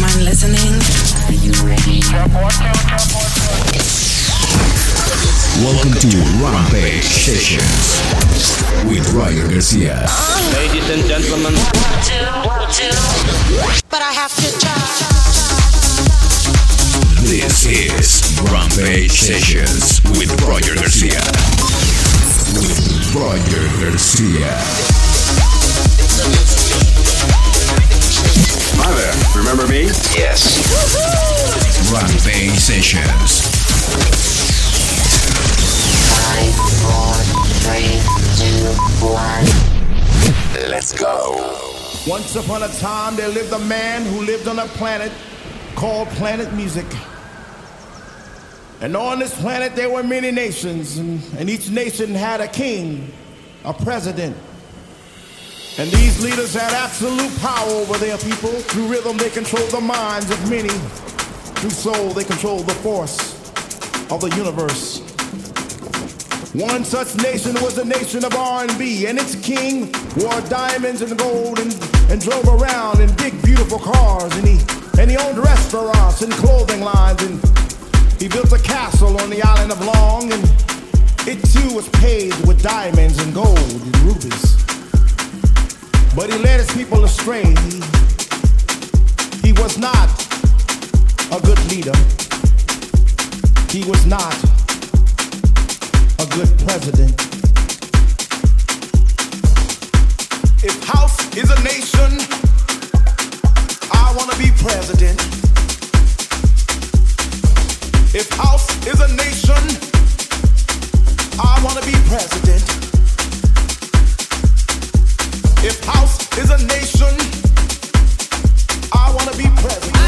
mind listening. Welcome to Rampage Sessions with Roger Garcia. Ladies and gentlemen. But I have to try. This is Rampage Sessions with Roger Garcia. With Roger Garcia. Hi there. Remember me? Yes. Rampage Sessions. Five, four, three, two, one. Let's go. Once upon a time, there lived a man who lived on a planet called Planet Music. And on this planet, there were many nations, and, and each nation had a king, a president. And these leaders had absolute power over their people. Through rhythm, they controlled the minds of many. Through soul, they controlled the force of the universe. One such nation was the nation of R&B, and its king wore diamonds and gold and, and drove around in big, beautiful cars, and he and he owned restaurants and clothing lines, and he built a castle on the island of Long, and it too was paved with diamonds and gold and rubies. But he led his people astray. He, was not a good leader. He was not a good president. If house is a nation, I want to be president. If house is a nation, I want to be president. If house is a nation, I want to be president.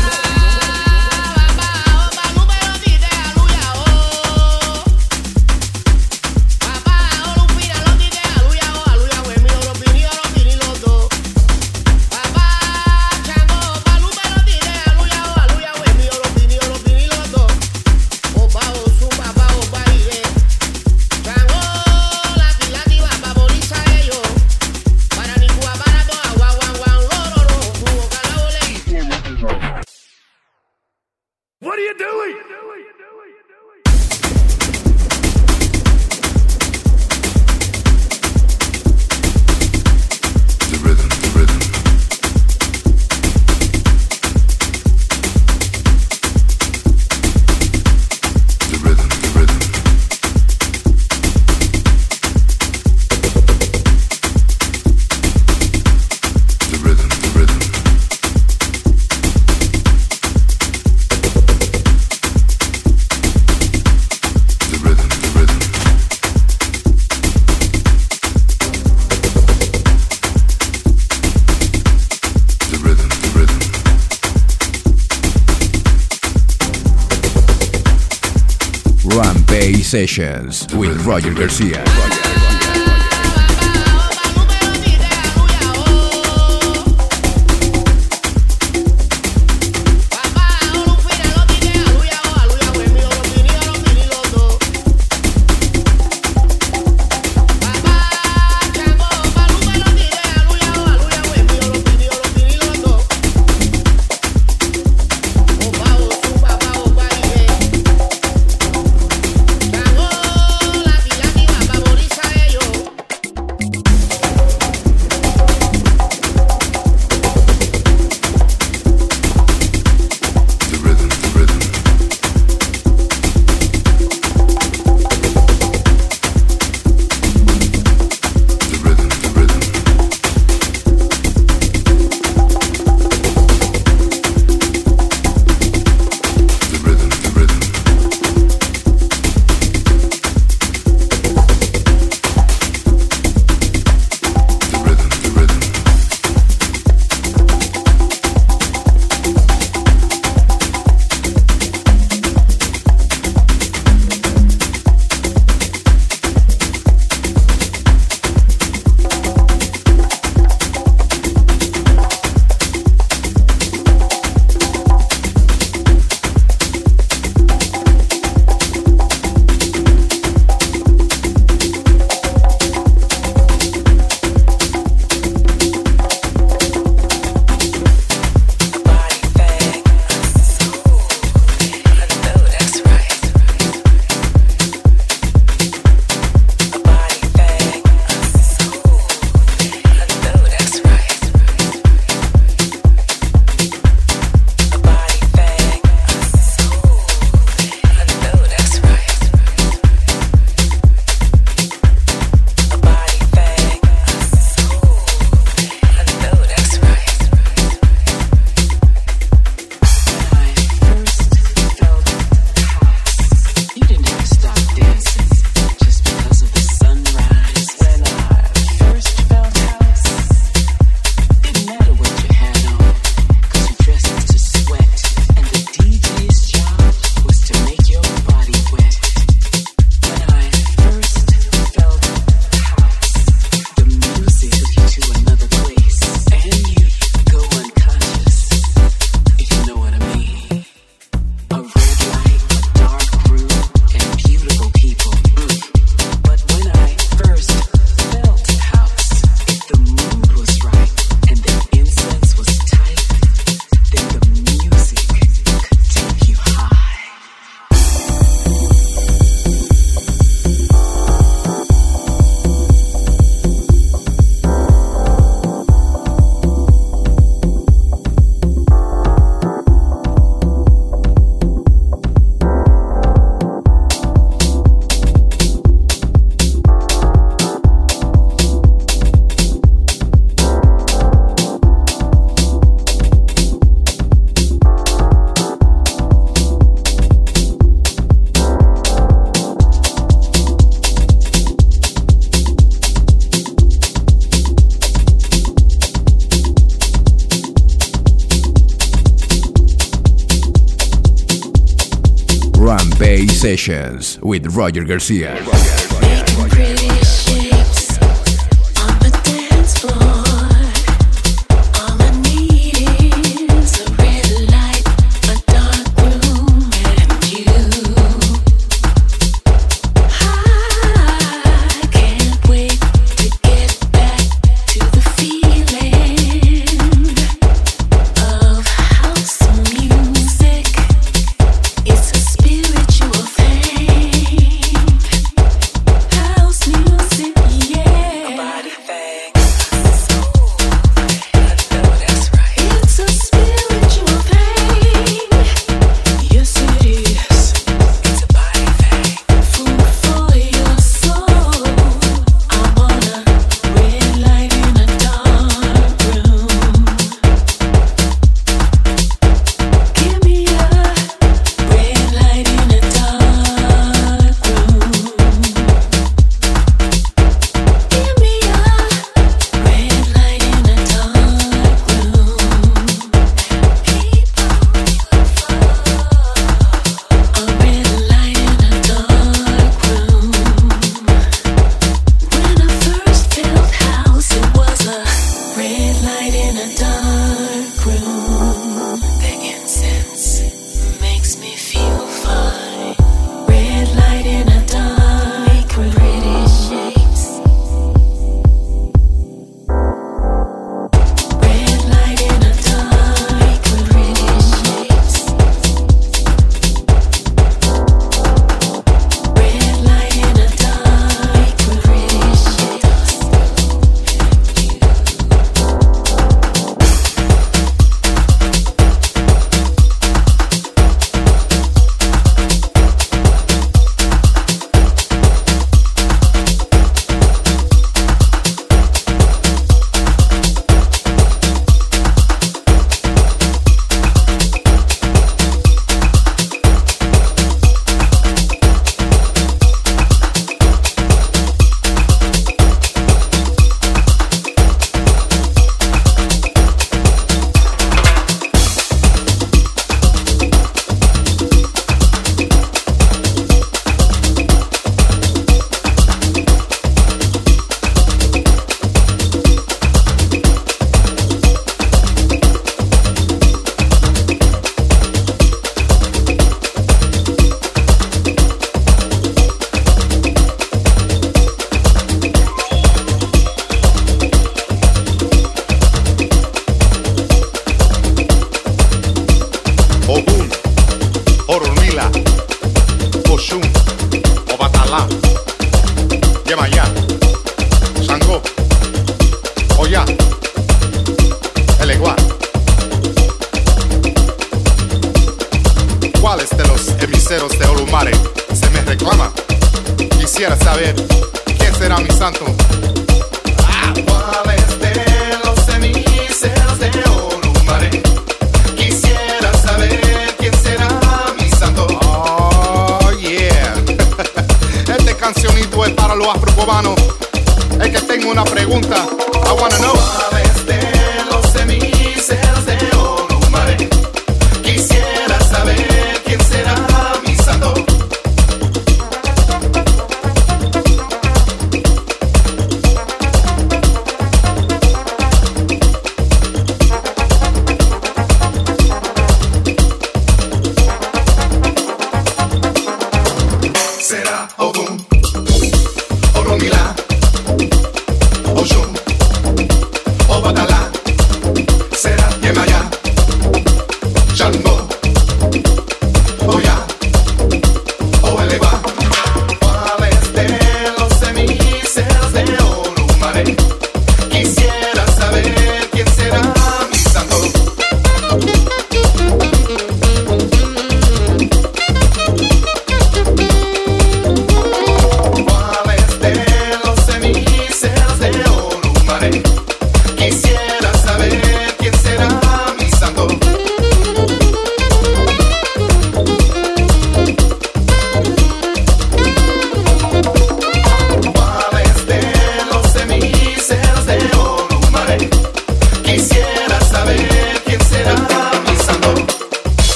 Sessions with Roger Garcia. Sessions with Roger Garcia.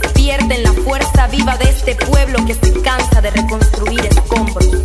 despierten la fuerza viva de este pueblo que se cansa de reconstruir escombros.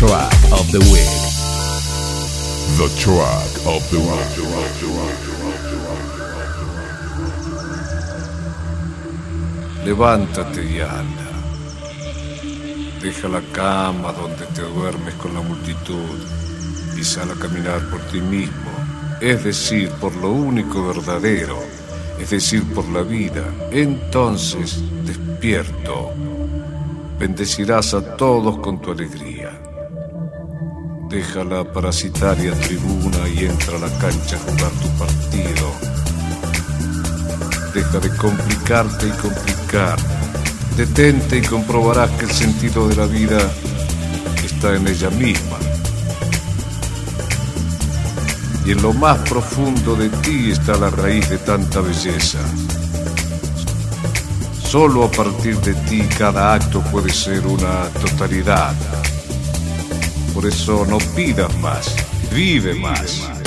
Of the week. The track of the week. Levántate y anda. Deja la cama donde te duermes con la multitud y sal a caminar por ti mismo, es decir, por lo único verdadero, es decir, por la vida. Entonces, despierto, bendecirás a todos con tu alegría. Deja la parasitaria tribuna y entra a la cancha a jugar tu partido. Deja de complicarte y complicar. Detente y comprobarás que el sentido de la vida está en ella misma. Y en lo más profundo de ti está la raíz de tanta belleza. Solo a partir de ti cada acto puede ser una totalidad. Por eso no pidas más, vive más.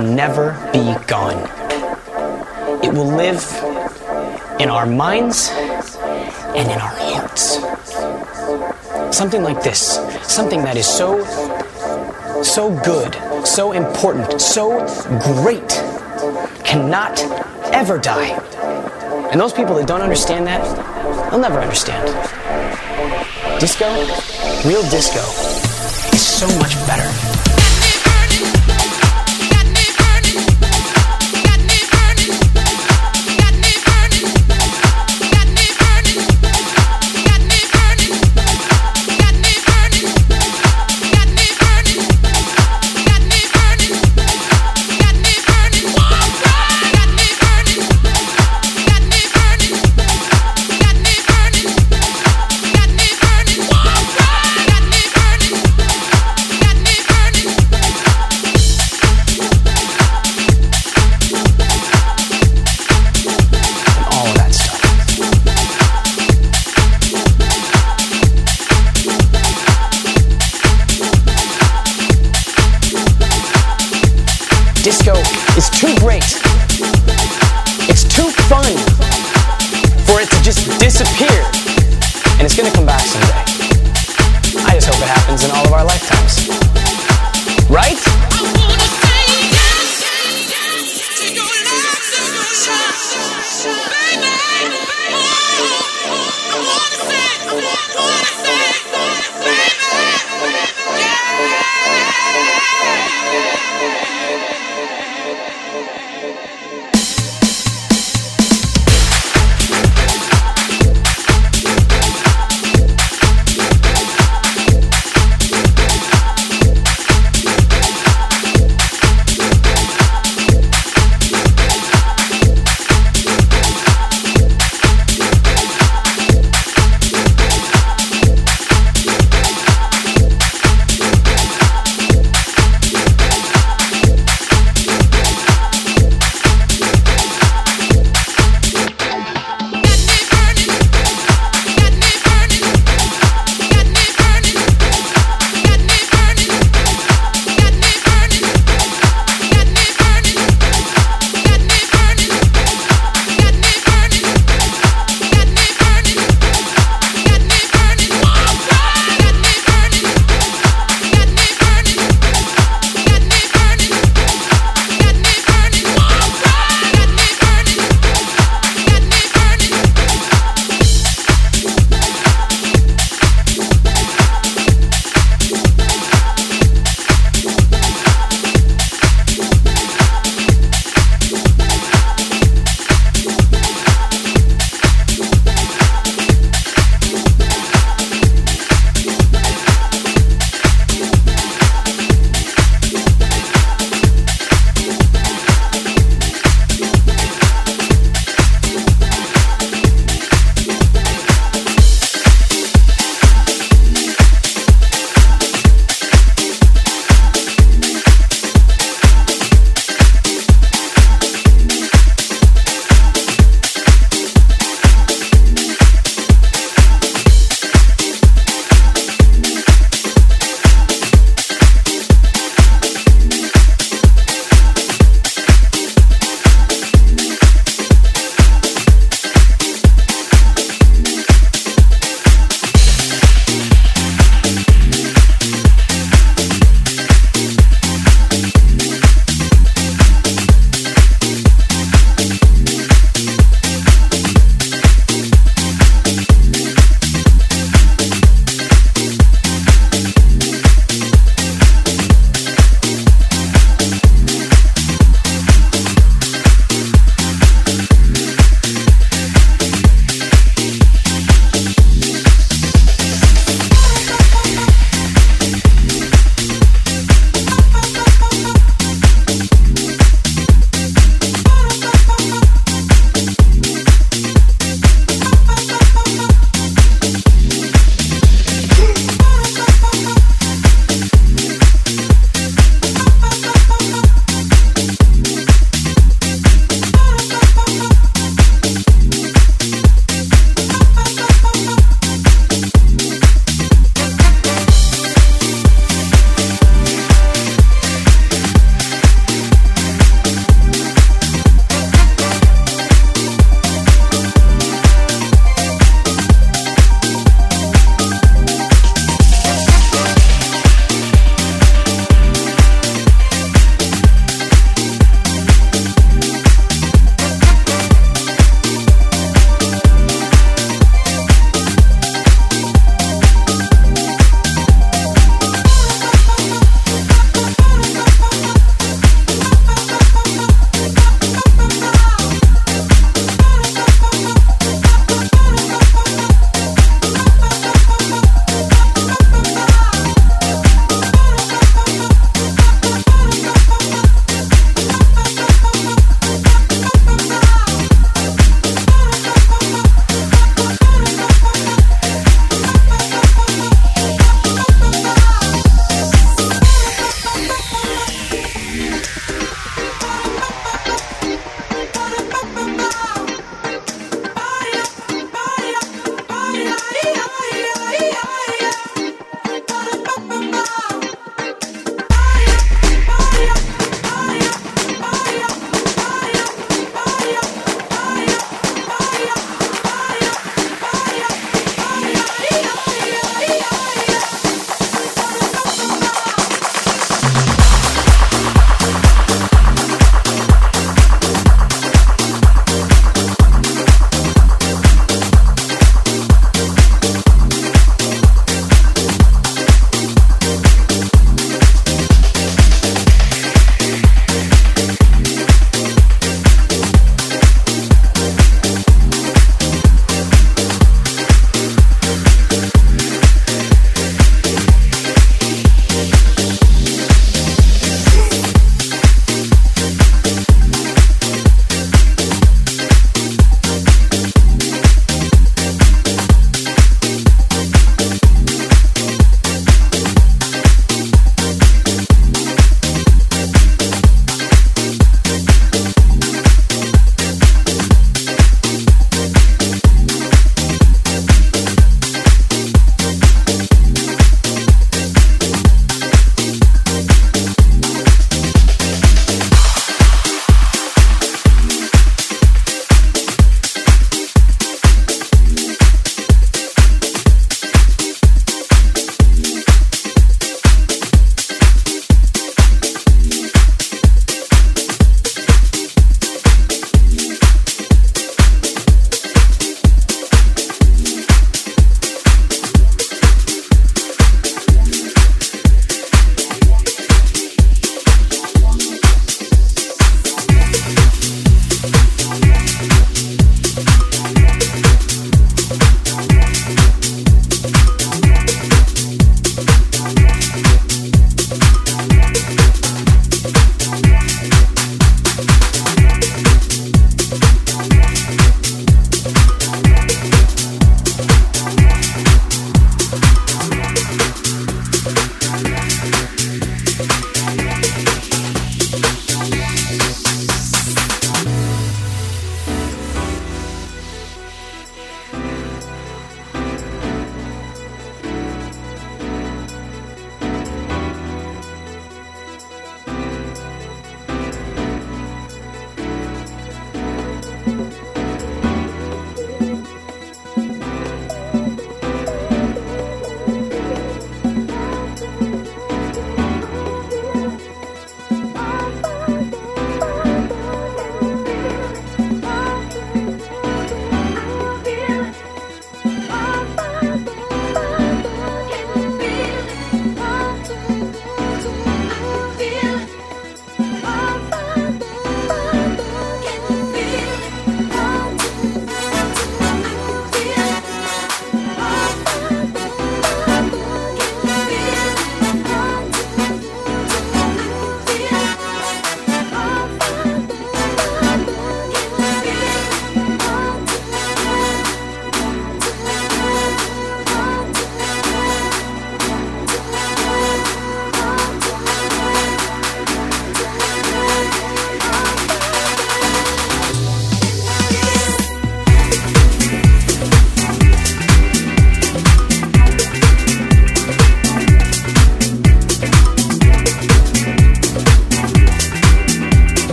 Will never be gone. It will live in our minds and in our hearts. Something like this, something that is so, so good, so important, so great, cannot ever die. And those people that don't understand that, they'll never understand. Disco, real disco, is so much better.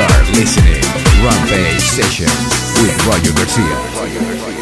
You are listening Rampage Sessions with Roger Garcia.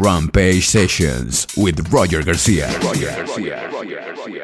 Rampage Sessions with Roger Garcia. Roger Garcia. Roger Garcia.